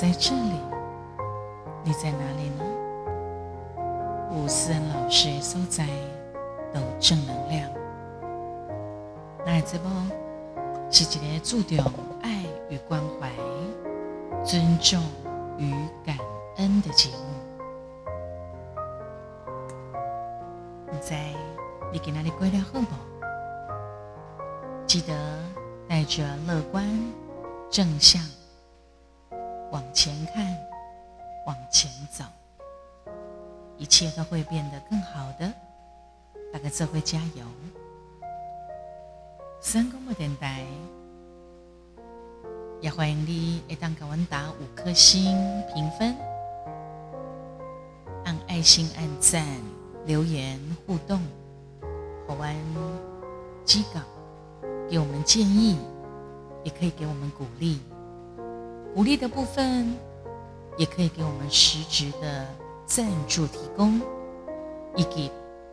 在这里，你在哪里呢？吴思恩老师所在都正能量，那这波是一个注重爱与关怀、尊重与感恩的节目。你在你给哪里归了好不？记得带着乐观、正向往前看，往前走，一切都会变得更好的。大家这会加油！三公播电台也欢迎你，一旦给我打五颗星评分，按爱心按赞、留言互动，好玩机稿。给我们建议，也可以给我们鼓励。鼓励的部分，也可以给我们实质的赞助提供，以及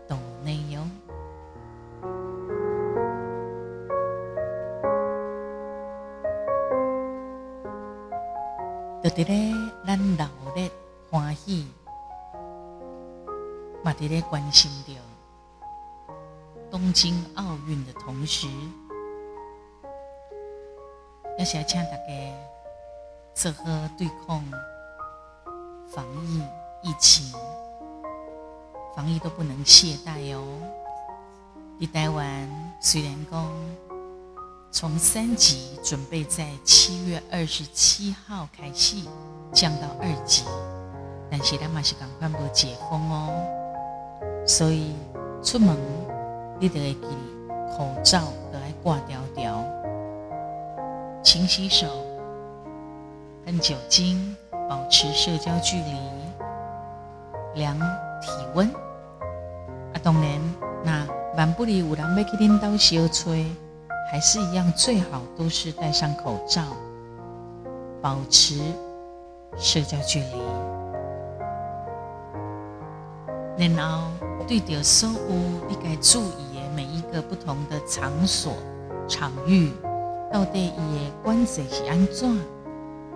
懂内容。得得咧，咱老咧欢喜，嘛得咧关心着东京奥运的同时。也是要请大家做好对抗防疫疫情，防疫都不能懈怠哦。你台湾虽然讲从三级准备在七月二十七号开始降到二级，但是咱嘛是赶快要解封哦。所以出门你得记口罩都要挂掉掉。勤洗手，喷酒精，保持社交距离，量体温。啊，当然，那万不里有人要去领导小吹，还是一样，最好都是戴上口罩，保持社交距离。然后，对着所有你该注意的每一个不同的场所、场域。到底伊的关系是安怎？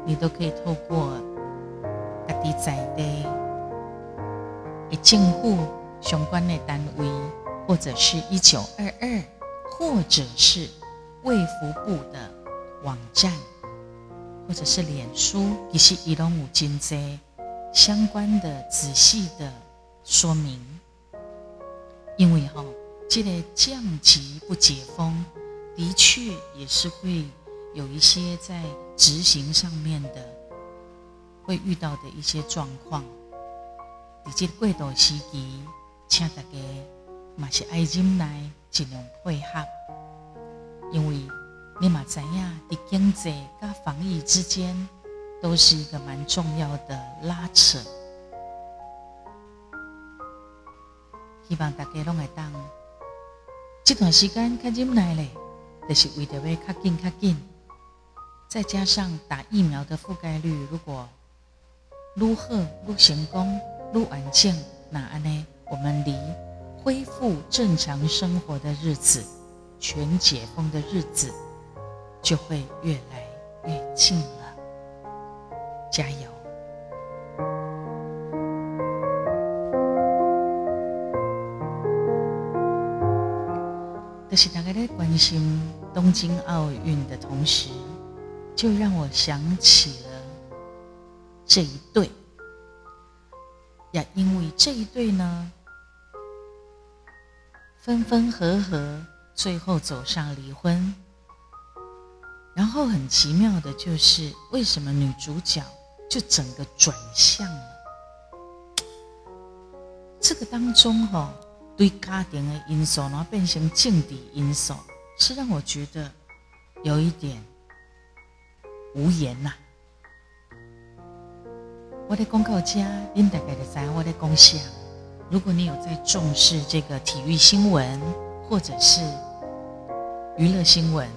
你都可以透过家己在地的政府相关的单位，或者是一九二二，或者是卫福部的网站，或者是脸书，其实伊拢有真济相关的仔细的说明。因为吼，这个降级不解封。的确也是会有一些在执行上面的会遇到的一些状况。以及过渡时期，请大家嘛是爱忍耐，尽量配合，因为你嘛知影，伫经济跟防疫之间都是一个蛮重要的拉扯。希望大家拢会当这段时间较忍耐咧。就是为着要较紧较紧，再加上打疫苗的覆盖率，如果愈好愈成功愈完整，那安呢？我们离恢复正常生活的日子、全解封的日子，就会越来越近了。加油！就是大家在关心东京奥运的同时，就让我想起了这一对。呀，因为这一对呢，分分合合，最后走上离婚。然后很奇妙的就是，为什么女主角就整个转向了？这个当中哈。对家庭的因素，然后变成政治因素，是让我觉得有一点无言呐。我的公告家，您大概的在我的贡献。如果你有在重视这个体育新闻或者是娱乐新闻，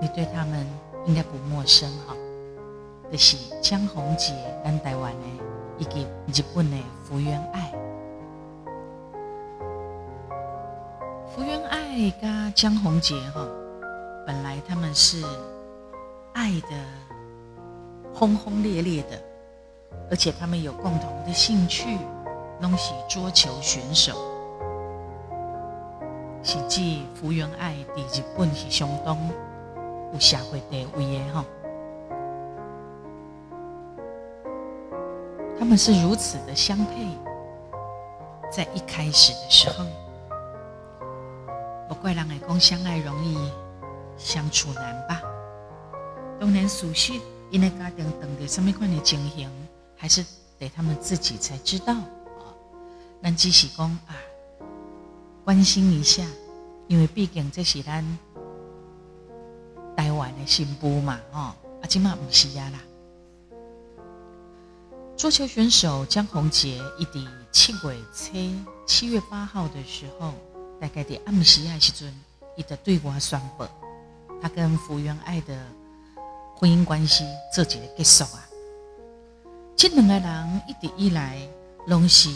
你对他们应该不陌生哈。这是江宏杰、咱台湾的以及日本的福原爱。福原爱加江宏杰哈，本来他们是爱的轰轰烈烈的，而且他们有共同的兴趣，拢是桌球选手。实际福原爱伫日本是相当有社会地位的哈。他们是如此的相配，在一开始的时候，不怪人会讲相爱容易相处难吧？当然，属实因为家庭等的什么款的情形，还是得他们自己才知道啊。咱只是讲啊，关心一下，因为毕竟这是咱台湾的新妇嘛，哦，啊，今嘛唔是呀啦。桌球选手江宏杰，一滴七月七七月八号的时候，大概在暗时啊时阵，伊的对我宣布，他跟福原爱的婚姻关系做一个结束啊。这两个人一直以来拢是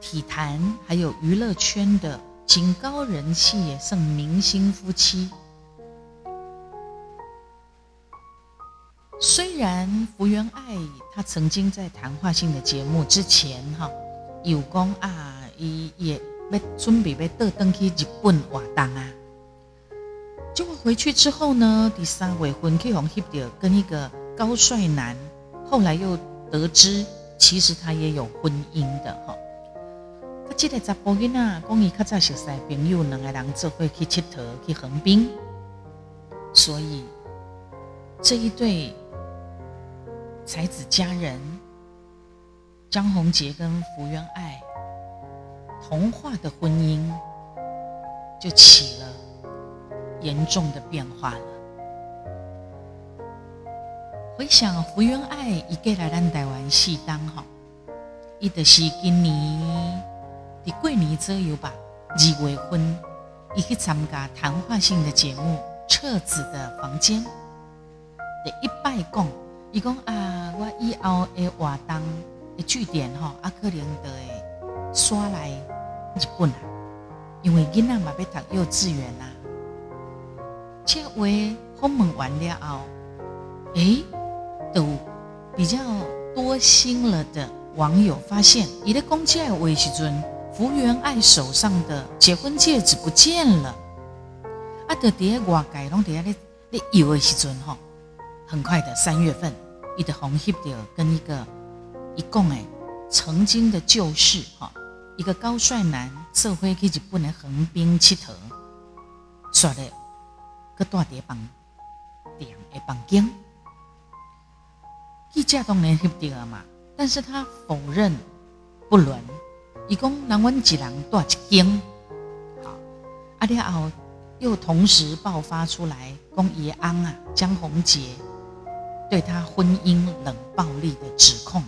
体坛还有娱乐圈的极高人气也算明星夫妻。虽然福原爱她曾经在谈话性的节目之前哈有讲啊，伊也要准备要倒登去日本活动啊，结果回去之后呢，第三位婚去红翕到跟一个高帅男，后来又得知其实他也有婚姻的哈。他记得查甫囡仔讲伊较早熟识朋友两个人做伙去佚佗去横滨，所以这一对。才子佳人张宏杰跟福原爱童话的婚姻就起了严重的变化了。回想福原爱一个来咱台湾戏当哈，伊就是今年伫过年左右吧，二月份，伊去参加谈话性的节目《彻子的房间》第一拜讲。伊讲啊，我以后的活动的据点吼，啊可能就会刷来日本啊，因为囡仔嘛要读幼稚园啊。这话访问完了后，诶，都比较多心了的网友发现，伊咧讲这话时阵，福原爱手上的结婚戒指不见了。啊，伫咧外界拢伫咧咧游的时阵吼，很快的三月份。伊的红 hip 的跟一个一共诶曾经的旧事哈，一个高帅男社会其实不能横滨佚佗，说的个大碟房店诶房间，记者当然 hip 的嘛，但是他否认不伦，伊讲人阮一人住一间，好，啊了后又同时爆发出来讲伊安啊江宏杰。对他婚姻冷暴力的指控，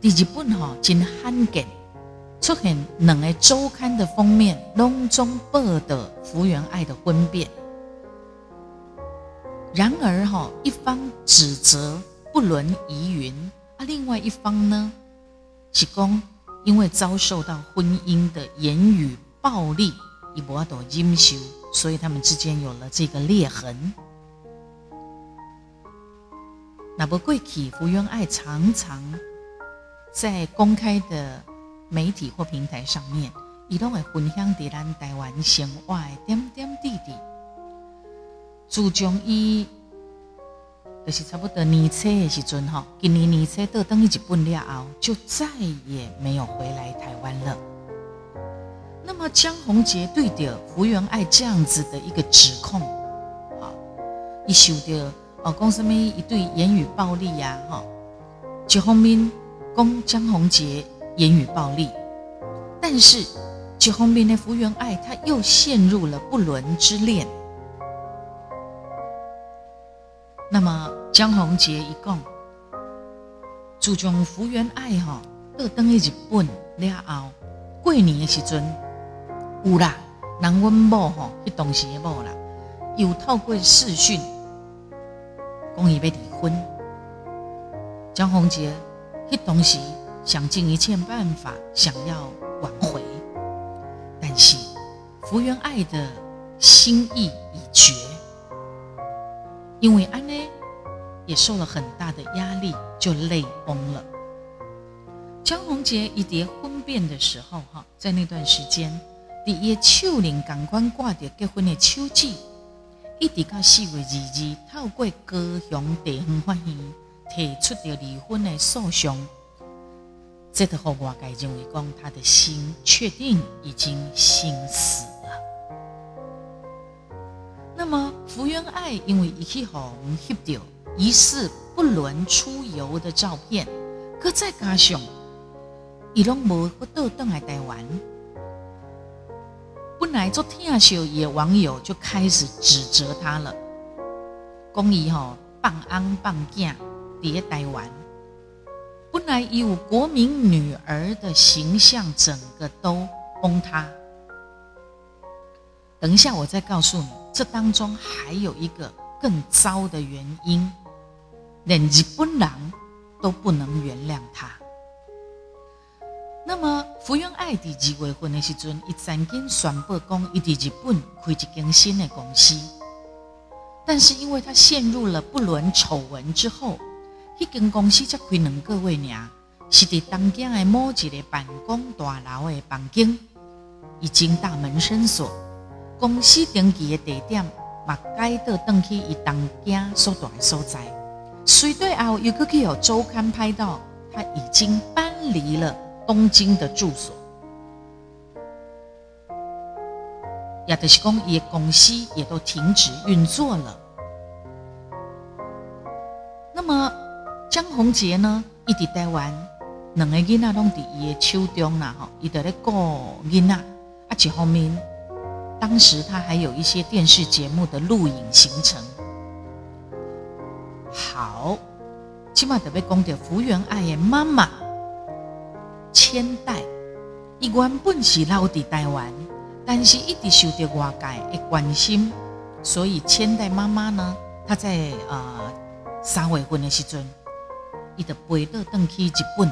第二本吼真罕见出现两个周刊的封面，隆中报的福原爱的婚变。然而哈一方指责不伦疑云，啊另外一方呢是讲因为遭受到婚姻的言语暴力，以博得阴修，所以他们之间有了这个裂痕。那不贵体福原爱常常在公开的媒体或平台上面，伊拢会分享伫咱台湾生活的点点滴滴。自从伊就是差不多年初的时阵吼，今年年初到等于日本了后，就再也没有回来台湾了。那么江宏杰对着福原爱这样子的一个指控，啊，一受到。哦，讲什么一对言语暴力呀？哈，一方面讲江宏杰言语暴力，但是一方面的福原爱他又陷入了不伦之恋。那么江宏杰一讲，注重福原爱哈，到等于日本了后，过年的时阵有啦，人阮某吼，迄当时的某啦，有透过视讯。讲伊要离婚，江宏杰迄当时想尽一切办法想要挽回，但是福原爱的心意已绝，因为安呢也受了很大的压力，就泪崩了。江宏杰一叠婚变的时候，哈，在那段时间，第一手领赶快挂着结婚的秋季，一直到四月二日，透过高雄地方法院提出了离婚的诉讼。这个后外界认为讲，他的心确定已经心死了。那么福原爱因为一起红翕到疑似不伦出游的照片，可再加上伊拢无不倒登来台湾，本来做天秀也网友就开始指责他了，讲伊吼放安放囝伫台湾。本来以我国民女儿的形象，整个都崩塌。等一下，我再告诉你，这当中还有一个更糟的原因，连日本人都不能原谅他。那么，福原爱第二月份的时阵，伊曾经宣布讲，伊伫日本开一间新的公司，但是因为他陷入了不伦丑闻之后。迄间公司才开两个月尔，是伫东京的某一个办公大楼的房间，已经大门深锁。公司登记的地点嘛改到登去伊东京所在的所在。随对后又去有周刊拍到，他已经搬离了东京的住所，也就是讲，伊的公司也都停止运作了。那么。江宏杰呢，一直台湾，两个囡仔拢伫伊的手中啦，吼，伊伫咧顾囡仔。啊，一方面，当时他还有一些电视节目的录影行程。好，起码特别讲到福原爱的妈妈千代，伊原本是留伫台湾，但是一直受到外界的关心，所以千代妈妈呢，她在呃三月份的时阵。伊就飞到登去日本，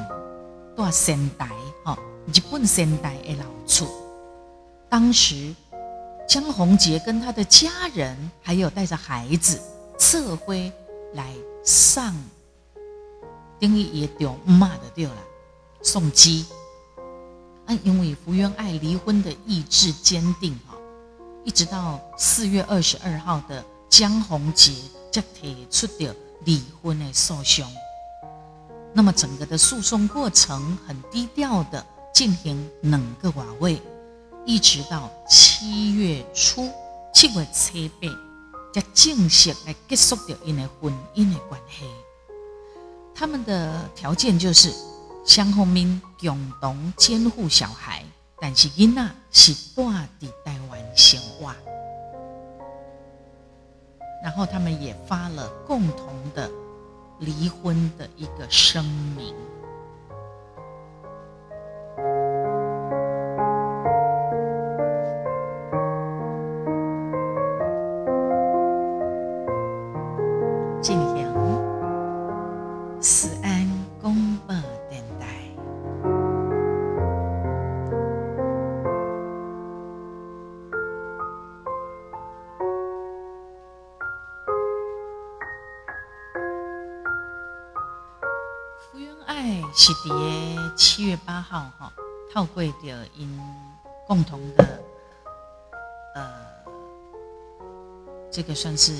住仙台，吼，日本仙台的老厝。当时江宏杰跟他的家人，还有带着孩子，侧辉来上，等于也丢骂的掉了，送机。啊，因为福原爱离婚的意志坚定，哈，一直到四月二十二号的江宏杰才提出的离婚的诉讼。那么整个的诉讼过程很低调的进行两个瓦位，一直到七月初，七月七八才正式来结束掉因的婚姻的关系。他们的条件就是相后面共同监护小孩，但是囡仔是住伫台湾生活。然后他们也发了共同的。离婚的一个声明。是伫七月八号哈，透过着因共同的呃，这个算是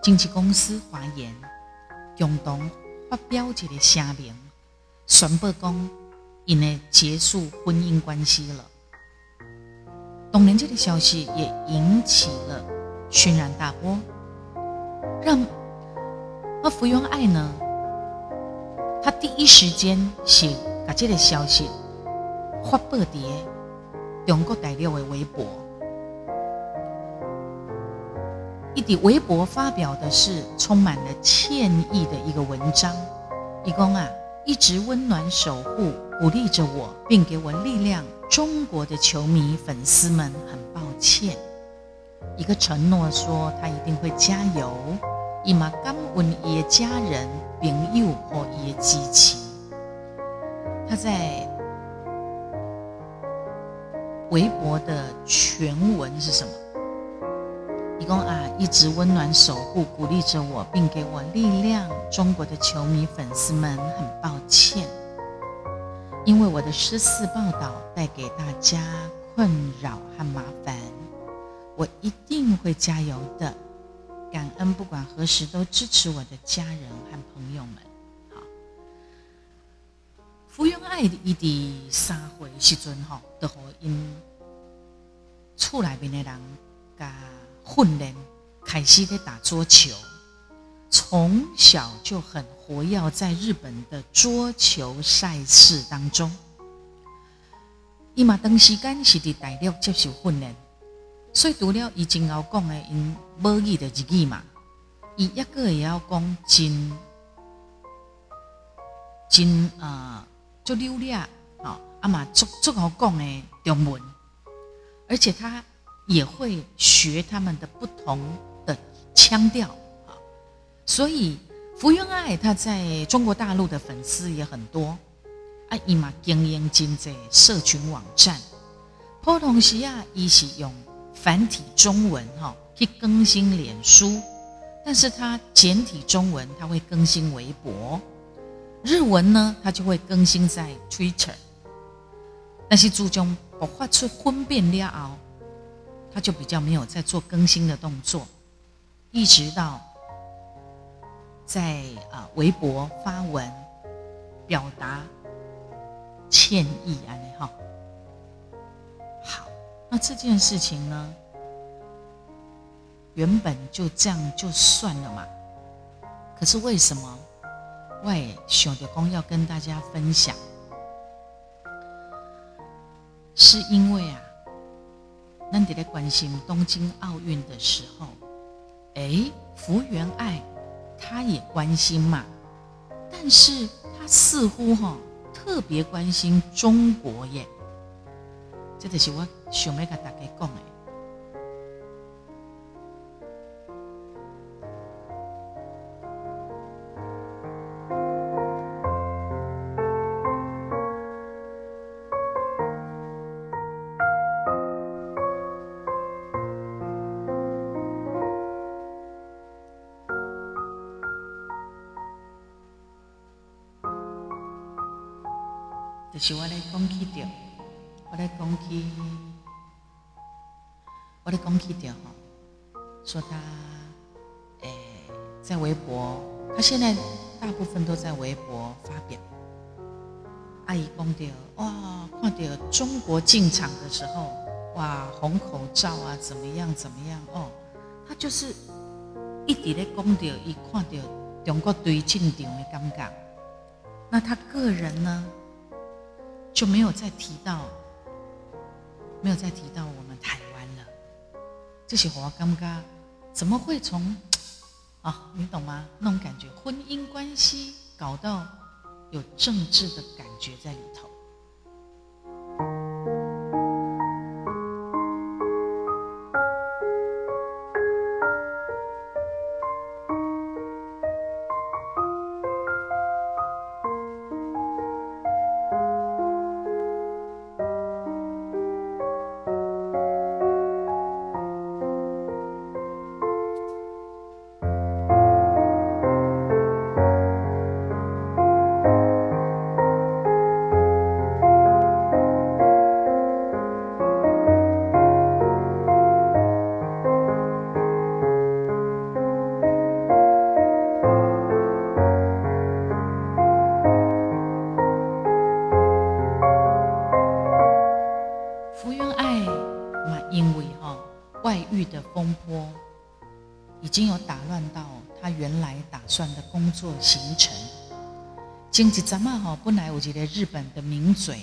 经纪公司华研共同发表一个声明，宣布讲因的结束婚姻关系了。当然，这个消息也引起了轩然大波，让那福原爱呢？他第一时间是把这个消息发布在中国大陆的微博，一滴微博发表的是充满了歉意的一个文章。一公啊，一直温暖守护、鼓励着我，并给我力量。中国的球迷粉丝们很抱歉。一个承诺说他一定会加油。伊嘛感恩伊的家人、朋友和伊的支持。他在微博的全文是什么？一共啊，一直温暖守护、鼓励着我，并给我力量。中国的球迷粉丝们，很抱歉，因为我的失事报道带给大家困扰和麻烦。我一定会加油的。感恩不管何时都支持我的家人和朋友们。好，福原爱伊第三回时阵吼，都和因厝内面的人甲。训练凯西在打桌球，从小就很活跃在日本的桌球赛事当中。伊嘛当时间是伫大陆接受训练，所以除了伊真后讲的因母语的日语嘛，伊一个会晓讲真真呃足流利啊，啊嘛足足好讲的中文，而且他。也会学他们的不同的腔调啊，所以福原爱她在中国大陆的粉丝也很多啊。伊嘛经营经济社群网站，普通时啊，伊是用繁体中文哈去更新脸书，但是它简体中文它会更新微博，日文呢它就会更新在 Twitter，但是注重我画出分辨了后。他就比较没有在做更新的动作，一直到在啊微博发文表达歉意啊，你好，好，那这件事情呢，原本就这样就算了嘛，可是为什么外小的公要跟大家分享？是因为啊。那你在关心东京奥运的时候，哎，福原爱，她也关心嘛，但是她似乎哈特别关心中国耶，这就是我想要跟大家讲的。就是我来讲起掉，我来讲起，我来讲起掉哈，说他，诶，在微博，他现在大部分都在微博发表。阿姨讲掉，哇，看到中国进场的时候，哇，红口罩啊，怎么样怎么样哦，他就是一直在讲掉，一看到中国队进场的感觉。那他个人呢？就没有再提到，没有再提到我们台。这些话尴尬，怎么会从啊？你懂吗？那种感觉，婚姻关系搞到有政治的感觉在里头。工作行程，经济咱们哈本来我觉得日本的名嘴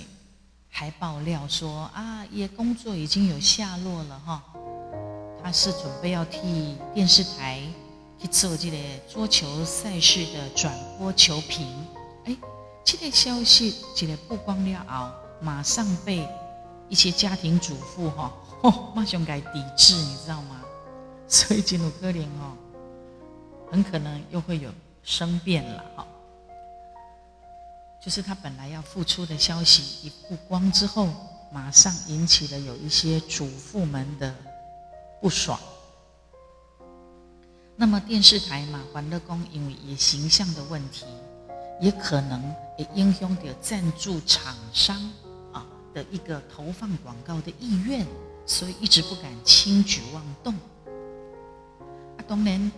还爆料说啊，也工作已经有下落了哈，他是准备要替电视台去做这个桌球赛事的转播球评。哎，这个消息这个曝光了后，马上被一些家庭主妇哈，马上改抵制，你知道吗？所以金鲁科林哦，很可能又会有。生变了哈，就是他本来要付出的消息一曝光之后，马上引起了有一些主妇们的不爽，那么电视台嘛，欢乐宫因为也形象的问题，也可能也影响到赞助厂商啊的一个投放广告的意愿，所以一直不敢轻举妄动。啊，当然，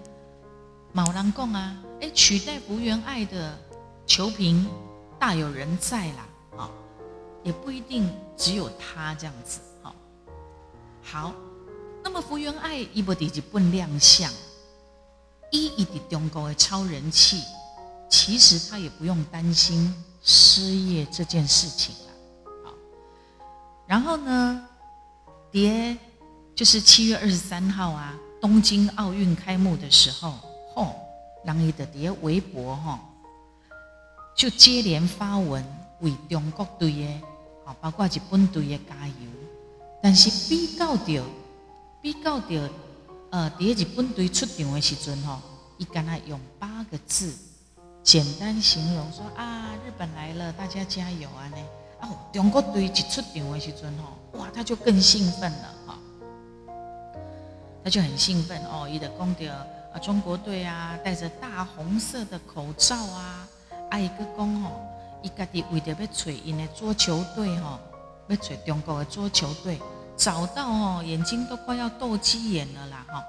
某人讲啊，哎，取代福原爱的球评大有人在啦，啊，也不一定只有他这样子，好，好，那么福原爱伊无伫日本亮相。一一的中国的超人气，其实他也不用担心失业这件事情了。好，然后呢，蝶就是七月二十三号啊，东京奥运开幕的时候，吼，让伊的蝶微博吼，就接连发文为中国队的，啊，包括日本队的加油。但是比较着，比较着。呃，第日本队出场的时阵吼，伊敢若用八个字简单形容说啊，日本来了，大家加油啊！呢，哦，中国队一出场的时阵吼，哇，他就更兴奋了哈，他就很兴奋哦，伊的讲到啊，中国队啊，戴着大红色的口罩啊，啊，伊个讲吼，伊家己为着要找因的桌球队吼，要找中国的桌球队。找到哦，眼睛都快要斗鸡眼了啦！哈，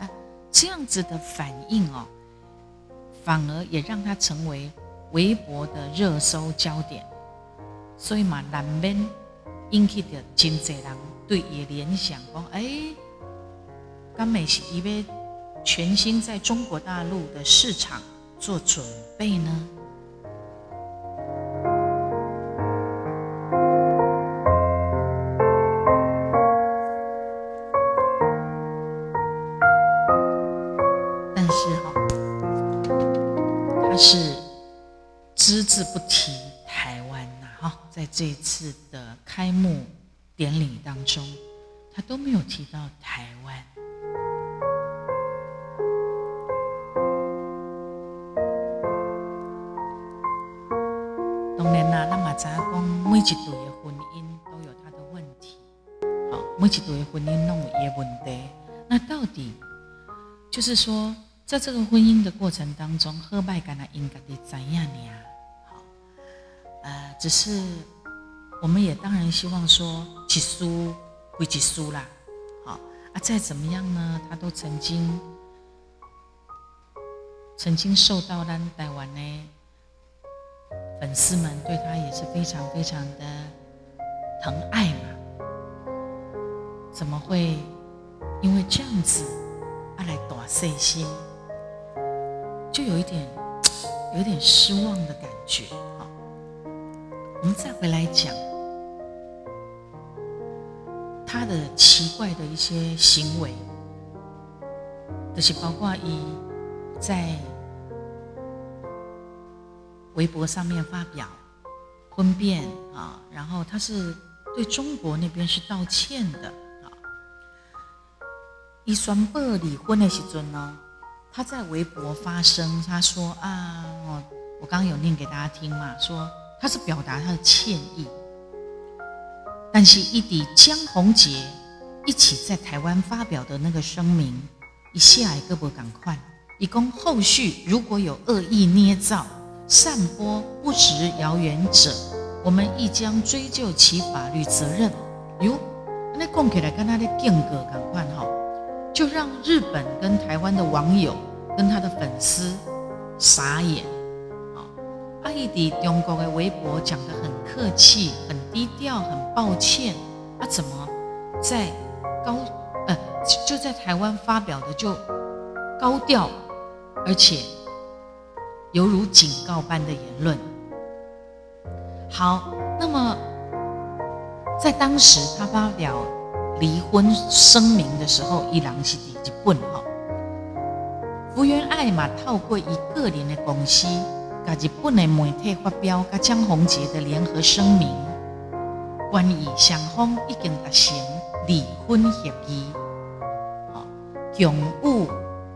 啊，这样子的反应哦，反而也让他成为微博的热搜焦点。所以嘛，南边引起的真济人对也联想讲，哎，甘美是因为全新在中国大陆的市场做准备呢？但是哈，他是只字不提台湾呐，哈，在这一次的开幕典礼当中，他都没有提到台湾。然啦，那马扎讲每一对的婚姻都有他的问题，好，每一对的婚姻弄也问题。那到底就是说，在这个婚姻的过程当中，何拜干那应该的怎样呢？呃，只是我们也当然希望说，起输归起输啦，好啊，再怎么样呢，他都曾经曾经受到咱台湾呢粉丝们对他也是非常非常的疼爱嘛，怎么会因为这样子而来打碎心，就有一点有点失望的感觉。我们再回来讲他的奇怪的一些行为，就是包括一在微博上面发表婚变啊，然后他是对中国那边是道歉的啊。一双布离婚的时阵呢，他在微博发声，他说啊，我我刚有念给大家听嘛，说。他是表达他的歉意，但是一底江宏杰一起在台湾发表的那个声明，一下一个不赶快，以供后续如果有恶意捏造、散播不实谣言者，我们亦将追究其法律责任。哟，那供起来跟他的间隔赶快哈，就让日本跟台湾的网友跟他的粉丝傻眼。阿姨的中国的微博讲的很客气、很低调、很抱歉，啊，怎么在高呃就在台湾发表的就高调，而且犹如警告般的言论。好，那么在当时他发表离婚声明的时候，伊朗是第一本哈，福原爱嘛透过一个人的公司。甲日本的媒体发表甲江宏杰的联合声明，关于双方已经达成离婚协议，好，拥护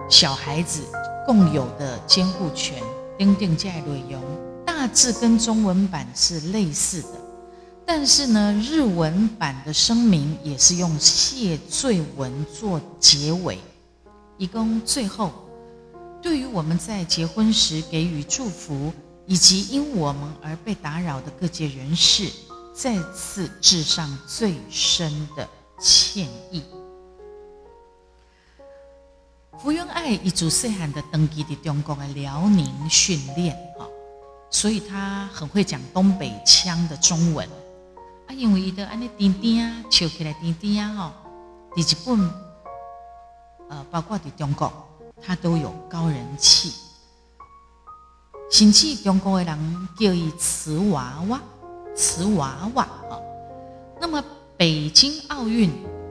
小孩子共有的监护权等等这些内容，大致跟中文版是类似的，但是呢，日文版的声明也是用谢罪文做结尾，以供最后，对于我们在结婚时给予祝福，以及因我们而被打扰的各界人士，再次致上最深的歉意。福原爱一族细汉的登基的中国的辽宁训练啊，所以他很会讲东北腔的中文啊，因为伊的安尼甜甜啊，笑起来甜甜啊哈，第日本呃，包括在中国，他都有高人气，甚至中国的人叫伊瓷娃娃，瓷娃娃啊。那么北京奥运，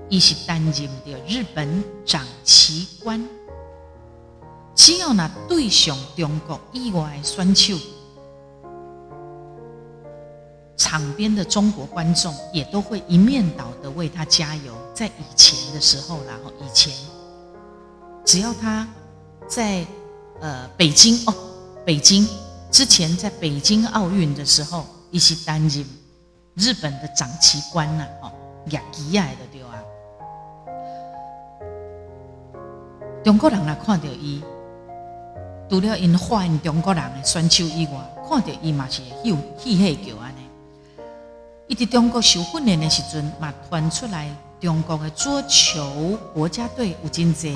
伊是担任的日本掌旗官。只要那对上中国以外选手，场边的中国观众也都会一面倒的为他加油。在以前的时候，然后以前，只要他在呃北京哦，北京之前在北京奥运的时候，一些担任日本的掌旗官呐，哦，亚吉亚的中国人来看到伊。除了因欢中国人的选手以外，看到伊嘛是喜喜喜叫安尼。伊伫中国受训练的时阵，嘛传出来中国的桌球国家队有真济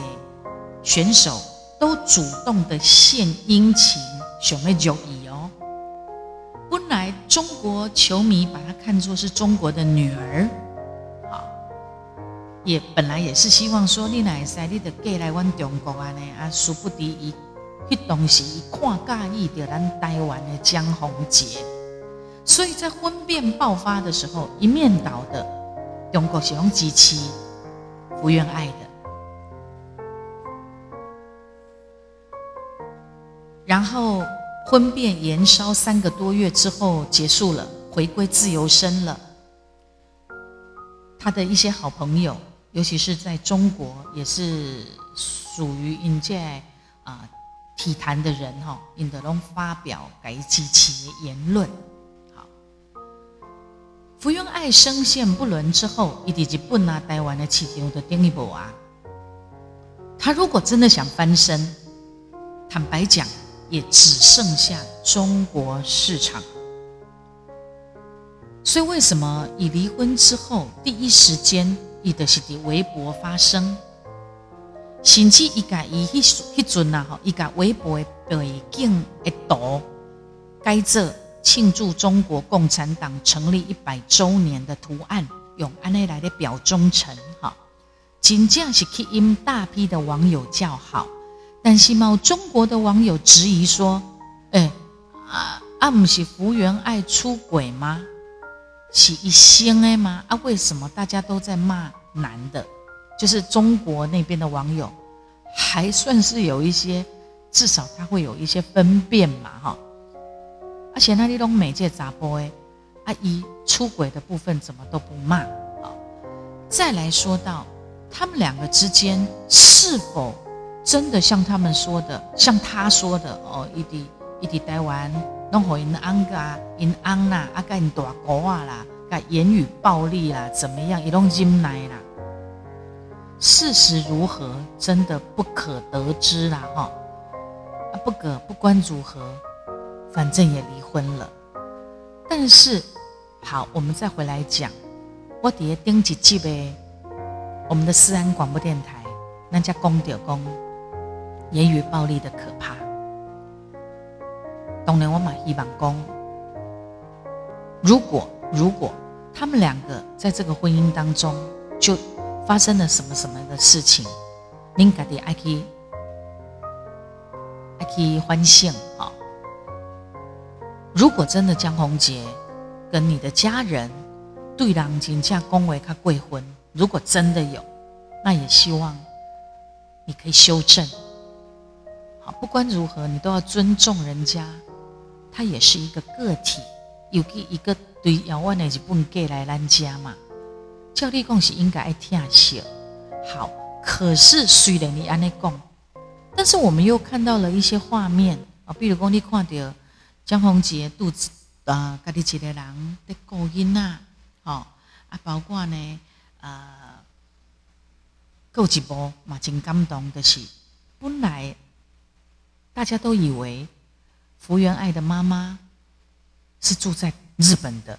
选手都主动的献殷勤，想要入伊哦。本来中国球迷把他看作是中国的女儿，也本来也是希望说你来塞，你得过来阮中国安尼啊，殊不知伊。迄当时一看介意着咱台湾的江宏杰，所以在婚变爆发的时候，一面倒的中国是用支持福原爱的。然后婚变延烧三个多月之后结束了，回归自由身了。他的一些好朋友，尤其是在中国，也是属于应届啊。体坛的人哈，尹德龙发表改机器的言论。好，福原爱声线不伦之后，一直是不拿台湾的市场的顶一步啊。他如果真的想翻身，坦白讲，也只剩下中国市场。所以为什么以离婚之后第一时间，伊著是伫微博发声？甚至伊家伊迄迄阵呐吼，伊家微博的背景一图改做庆祝中国共产党成立一百周年的图案，用安尼来的表忠诚哈，真正是吸引大批的网友叫好。但是嘛，中国的网友质疑说：“哎，啊啊，不是福原爱出轨吗？是一星的吗？啊，为什么大家都在骂男的？”就是中国那边的网友，还算是有一些，至少他会有一些分辨嘛，哈。而且那里拢媒介杂播哎，阿姨出轨的部分怎么都不骂啊？再来说到他们两个之间是否真的像他们说的，像他说的哦，一滴一滴台湾弄好因安噶因安啦，阿个因大哥啊啦，噶言语暴力啦，怎么样，一弄进来啦。事实如何，真的不可得知啦，哈！啊，不可不管如何，反正也离婚了。但是，好，我们再回来讲，我底下顶几集呗，我们的思安广播电台，那家公掉公，言语暴力的可怕。当年我买一板工，如果如果他们两个在这个婚姻当中就。发生了什么什么的事情？您家己爱去爱去欢庆啊！如果真的江宏杰跟你的家人对郎金家恭维他贵婚，如果真的有，那也希望你可以修正。好，不管如何，你都要尊重人家，他也是一个个体，有个一个对遥远的日本过来咱家嘛。教你讲是应该爱听笑，好。可是虽然你安尼讲，但是我们又看到了一些画面啊，比如讲你看到江宏杰肚子啊，家己一个人在顾囡仔，吼啊，包括呢，呃，够一部嘛真感动的是本来大家都以为福原爱的妈妈是住在日本的，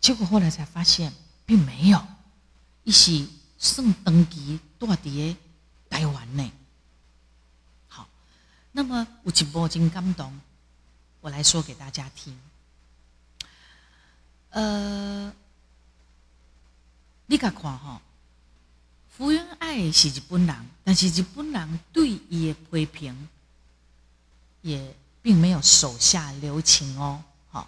结果后来才发现并没有，一起送登基多伫台湾呢。好，那么有一波真感动，我来说给大家听。呃，你甲看吼，福原爱是日本人，但是日本人对伊的批评也并没有手下留情哦。好，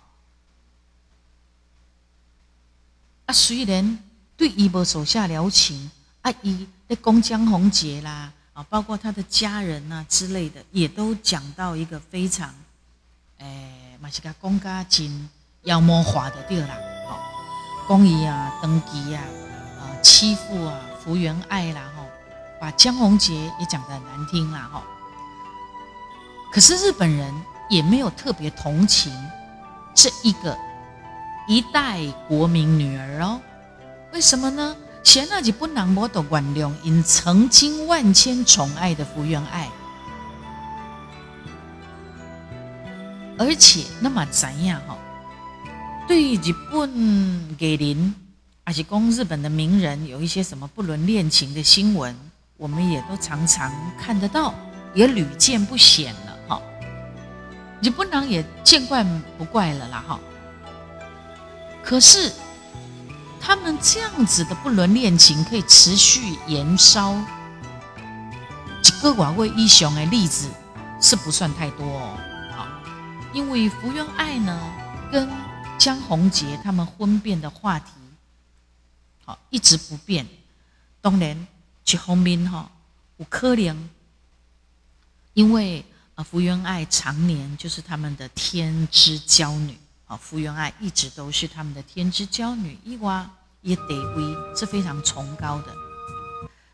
啊，虽然对伊无手下留情，啊，伊咧讲江宏杰啦，啊，包括他的家人呐之类的，也都讲到一个非常，诶，嘛是甲公家真。妖魔化的对啦，好，公益啊，登基啊，啊，欺负啊，福原爱啦，吼，把江宏杰也讲得很难听啦，吼。可是日本人也没有特别同情这一个一代国民女儿哦，为什么呢？前那几不能摸的原谅因曾经万千宠爱的福原爱，而且那么怎样哈？对于日本给人，还是讲日本的名人有一些什么不伦恋情的新闻，我们也都常常看得到，也屡见不鲜你不能也见惯不怪了啦哈。可是他们这样子的不伦恋情可以持续延烧，几个寡位英雄的例子是不算太多哦。好，因为福原爱呢跟江宏杰他们婚变的话题，好一直不变。当然，一方面哈，有可能，因为啊，福原爱常年就是他们的天之娇女，啊，福原爱一直都是他们的天之娇女，伊娃也得为是非常崇高的。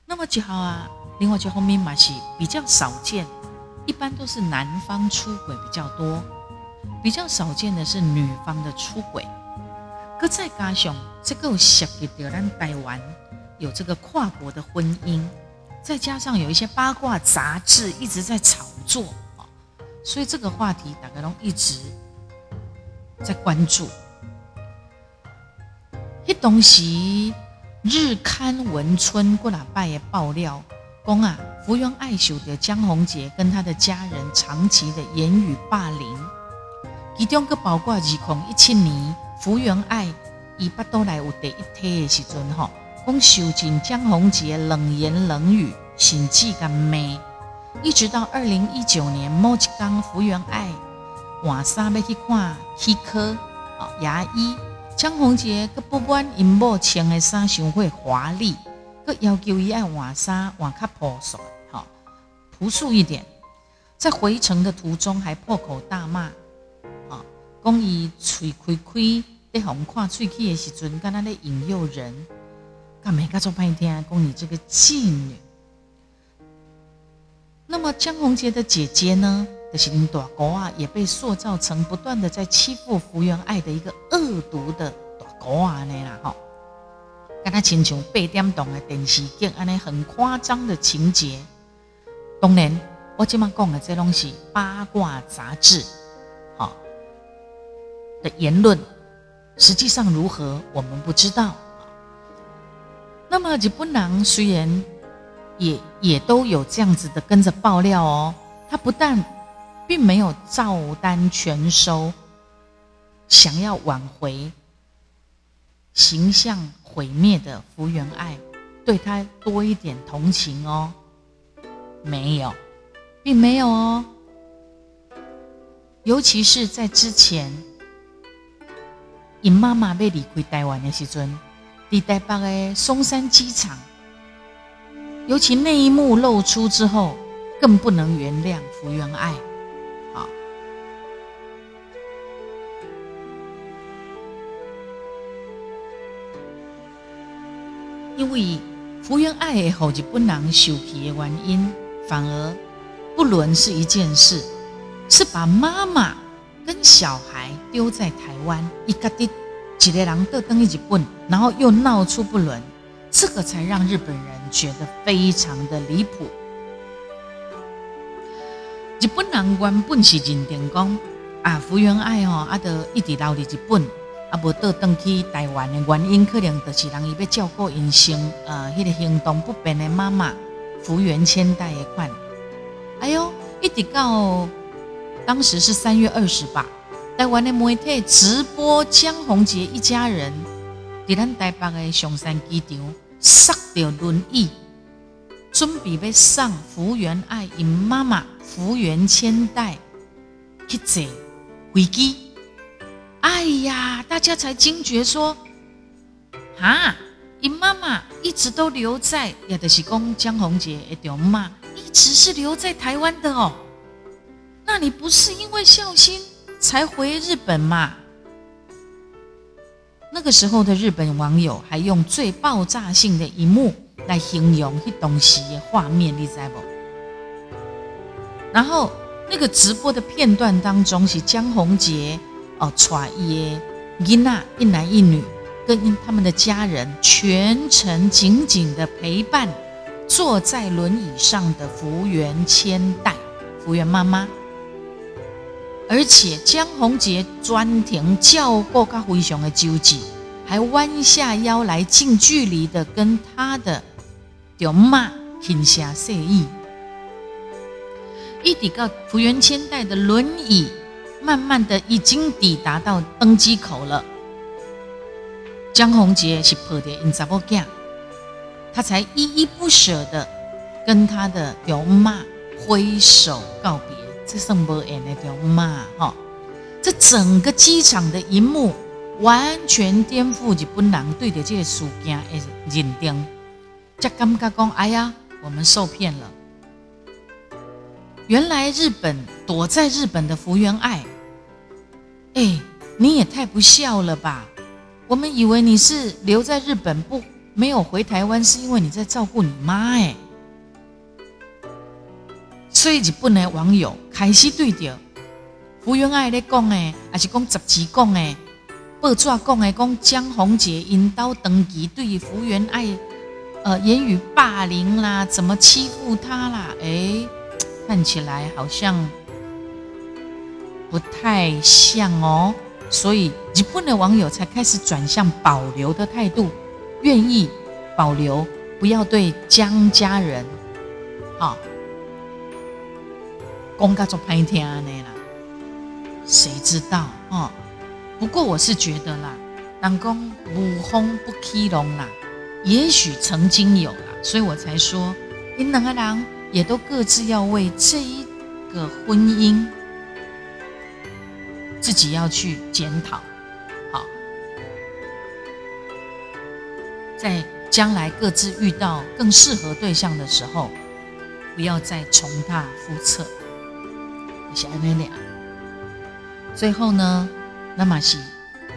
那么几号啊？另外，就后面嘛是比较少见，一般都是男方出轨比较多。比较少见的是女方的出轨，可再加上这个涉及到咱台湾有这个跨国的婚姻，再加上有一些八卦杂志一直在炒作，所以这个话题大家都一直在关注。一东西日刊文春过来拜的爆料，讲啊，福原爱秀的江宏杰跟他的家人长期的言语霸凌。其中个包括二零一七年福原爱伊巴都来有第一梯的时阵吼，讲受尽江宏杰冷言冷语，甚至甲骂，一直到二零一九年某一刚福原爱换衫要去看皮科啊牙医，江宏杰佮不管因某穿的衫伤会华丽，佮要求伊爱换衫换较朴素，好朴素一点，在回程的途中还破口大骂。啊讲伊嘴开开，在红看喙齿的时阵，敢若咧引诱人，干咩？甲做半天，讲你这个妓女。那么江宏杰的姐姐呢？就是大哥啊，也被塑造成不断的在欺负福原爱的一个恶毒的大哥啊，尼啦吼。跟他亲像八点档的电视剧，安尼很夸张的情节。当然，我今麦讲的这东西八卦杂志。的言论实际上如何，我们不知道。那么日本人虽然也也都有这样子的跟着爆料哦，他不但并没有照单全收，想要挽回形象毁灭的福原爱，对他多一点同情哦，没有，并没有哦，尤其是在之前。因妈妈要离开台湾的时阵，在台北的松山机场，尤其那一幕露出之后，更不能原谅福原爱。好，因为福原爱后日本人受气的原因，反而不伦是一件事，是把妈妈。跟小孩丢在台湾，一个的几个人都登日本，然后又闹出不伦，这个才让日本人觉得非常的离谱。日本人原本是认定讲啊，福原爱哦，啊，得一直留伫日本，啊，无倒转去台湾的原因，可能就是人伊要照顾因生呃，迄个行动不便的妈妈福原千代的款。哎呦，一直到当时是三月二十吧，台湾的媒体直播江宏杰一家人伫咱台北的上山机场塞着轮椅，准备要送福原爱因妈妈福原千代去坐飞机。哎呀，大家才惊觉说，哈，因妈妈一直都留在，也就是讲江宏杰的丈妈。一直是留在台湾的哦，那你不是因为孝心才回日本吗？那个时候的日本网友还用最爆炸性的一幕来形容那东西的画面，你知不？然后那个直播的片段当中是江宏杰哦，揣耶伊娜一男一女跟他们的家人全程紧紧的陪伴。坐在轮椅上的福原千代，福原妈妈，而且江宏杰专程叫过他非常的纠结，还弯下腰来近距离的跟他的舅妈停下示意。一抵到福原千代的轮椅，慢慢的已经抵达到登机口了。江宏杰是抱着因查某囝。他才依依不舍的跟他的表妈挥手告别，这圣伯恩的表妈哈，这整个机场的一幕完全颠覆日本人对着这个事件的认定，才感觉讲，哎呀，我们受骗了。原来日本躲在日本的福原爱，哎，你也太不孝了吧！我们以为你是留在日本不。没有回台湾是因为你在照顾你妈哎，所以日本的网友开始对着福原爱咧讲诶，还是讲十几讲诶，报纸讲诶，讲江宏杰引导登基对福原爱呃言语霸凌啦，怎么欺负她啦？哎，看起来好像不太像哦，所以日本的网友才开始转向保留的态度。愿意保留，不要对江家人，啊，公家做拍天啊那啦，谁知道哦？不过我是觉得啦，人公无风不起龙啦，也许曾经有啦，所以我才说，你两个人也都各自要为这一个婚姻，自己要去检讨。好在将来各自遇到更适合对象的时候，不要再重蹈覆辙。谢谢安美俩。最后呢，那马西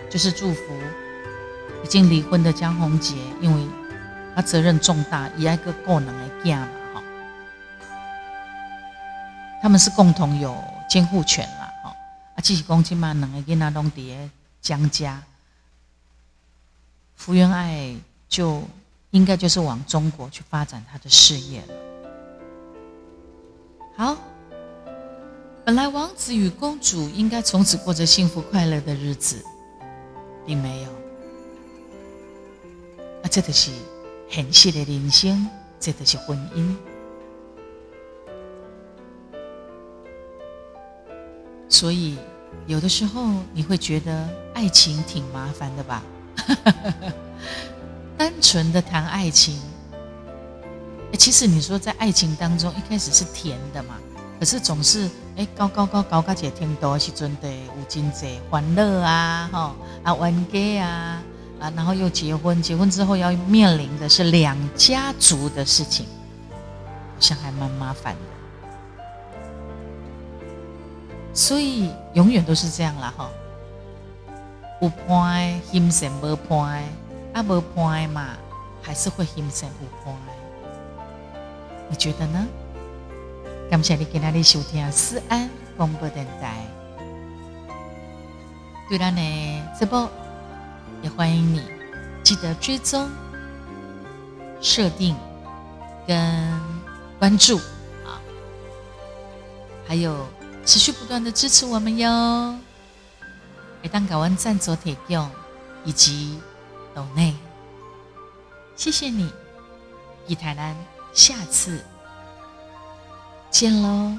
就是祝福已经离婚的江宏杰，因为他责任重大，以一个过能的家嘛，哈。他们是共同有监护权啦，哈。啊，继续恭敬嘛，两个囡仔拢伫江家，福原爱。就应该就是往中国去发展他的事业了。好，本来王子与公主应该从此过着幸福快乐的日子，并没有。啊，这就是现实的人生，这就是婚姻。所以，有的时候你会觉得爱情挺麻烦的吧？单纯的谈爱情，其实你说在爱情当中，一开始是甜的嘛，可是总是哎高高高高高姐听多是真的无尽济欢乐啊，哈啊玩家啊啊，然后又结婚，结婚之后要面临的是两家族的事情，好像还蛮麻烦的，所以永远都是这样啦，哈，有伴心神无伴。阿无伴嘛，还是会心生无伴。你觉得呢？感谢你今天的收听思安广播电台。对了呢，直播也欢迎你记得追踪、设定跟关注啊。还有持续不断的支持我们哟。也当港湾赞助铁用以及斗内，谢谢你，一台南，下次见喽。